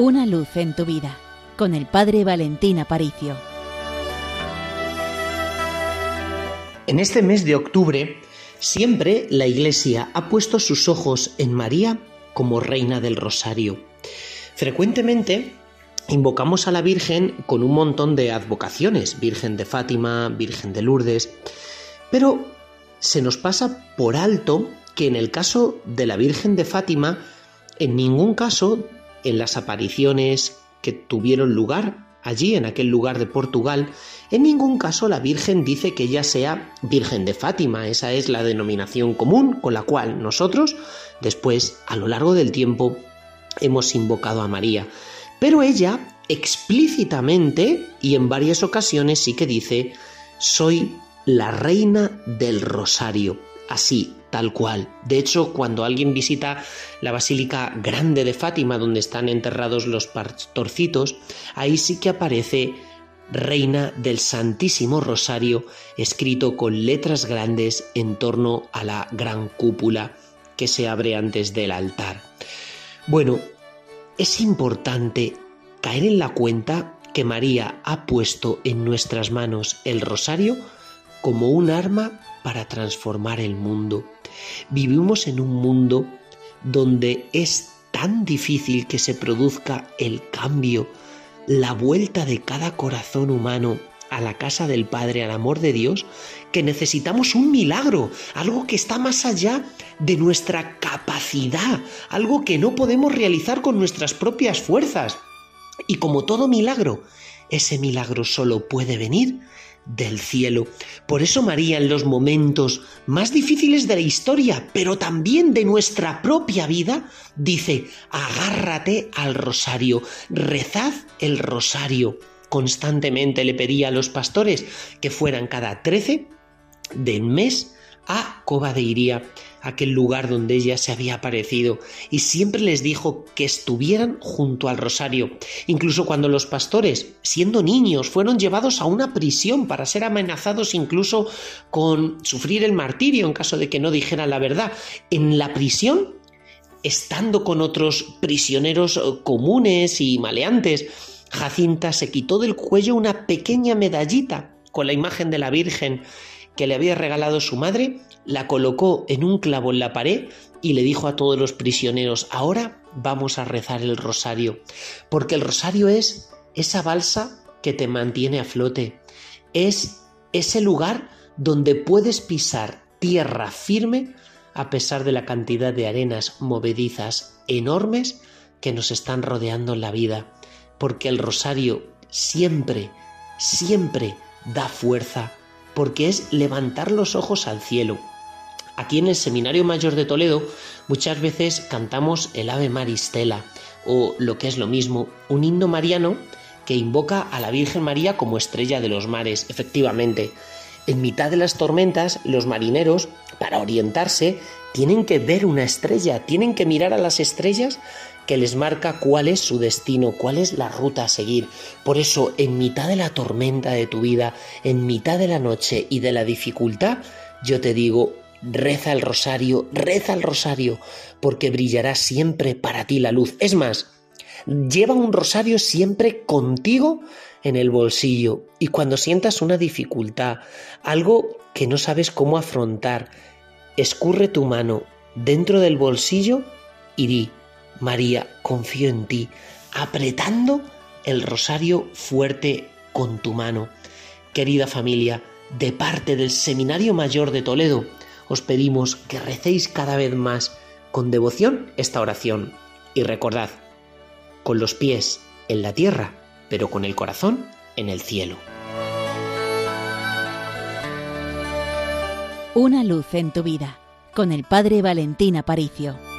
Una luz en tu vida con el Padre Valentín Aparicio. En este mes de octubre, siempre la Iglesia ha puesto sus ojos en María como Reina del Rosario. Frecuentemente invocamos a la Virgen con un montón de advocaciones, Virgen de Fátima, Virgen de Lourdes, pero se nos pasa por alto que en el caso de la Virgen de Fátima, en ningún caso en las apariciones que tuvieron lugar allí, en aquel lugar de Portugal, en ningún caso la Virgen dice que ella sea Virgen de Fátima. Esa es la denominación común con la cual nosotros, después, a lo largo del tiempo, hemos invocado a María. Pero ella explícitamente y en varias ocasiones sí que dice, soy la reina del rosario. Así, tal cual. De hecho, cuando alguien visita la Basílica Grande de Fátima, donde están enterrados los pastorcitos, ahí sí que aparece Reina del Santísimo Rosario, escrito con letras grandes en torno a la gran cúpula que se abre antes del altar. Bueno, es importante caer en la cuenta que María ha puesto en nuestras manos el rosario como un arma para transformar el mundo. Vivimos en un mundo donde es tan difícil que se produzca el cambio, la vuelta de cada corazón humano a la casa del Padre, al amor de Dios, que necesitamos un milagro, algo que está más allá de nuestra capacidad, algo que no podemos realizar con nuestras propias fuerzas. Y como todo milagro, ese milagro solo puede venir del cielo. Por eso María en los momentos más difíciles de la historia, pero también de nuestra propia vida, dice, agárrate al rosario, rezad el rosario. Constantemente le pedía a los pastores que fueran cada trece del mes a Coba de Iría aquel lugar donde ella se había aparecido, y siempre les dijo que estuvieran junto al rosario, incluso cuando los pastores, siendo niños, fueron llevados a una prisión para ser amenazados incluso con sufrir el martirio en caso de que no dijeran la verdad. En la prisión, estando con otros prisioneros eh, comunes y maleantes, Jacinta se quitó del cuello una pequeña medallita con la imagen de la Virgen que le había regalado su madre, la colocó en un clavo en la pared y le dijo a todos los prisioneros, ahora vamos a rezar el rosario, porque el rosario es esa balsa que te mantiene a flote, es ese lugar donde puedes pisar tierra firme a pesar de la cantidad de arenas movedizas enormes que nos están rodeando en la vida, porque el rosario siempre, siempre da fuerza porque es levantar los ojos al cielo. Aquí en el Seminario Mayor de Toledo muchas veces cantamos el Ave Maristela o lo que es lo mismo, un himno mariano que invoca a la Virgen María como estrella de los mares. Efectivamente, en mitad de las tormentas los marineros, para orientarse, tienen que ver una estrella, tienen que mirar a las estrellas que les marca cuál es su destino, cuál es la ruta a seguir. Por eso, en mitad de la tormenta de tu vida, en mitad de la noche y de la dificultad, yo te digo, reza el rosario, reza el rosario, porque brillará siempre para ti la luz. Es más, lleva un rosario siempre contigo en el bolsillo y cuando sientas una dificultad, algo que no sabes cómo afrontar, escurre tu mano dentro del bolsillo y di, María, confío en ti, apretando el rosario fuerte con tu mano. Querida familia, de parte del Seminario Mayor de Toledo, os pedimos que recéis cada vez más con devoción esta oración. Y recordad, con los pies en la tierra, pero con el corazón en el cielo. Una luz en tu vida, con el Padre Valentín Aparicio.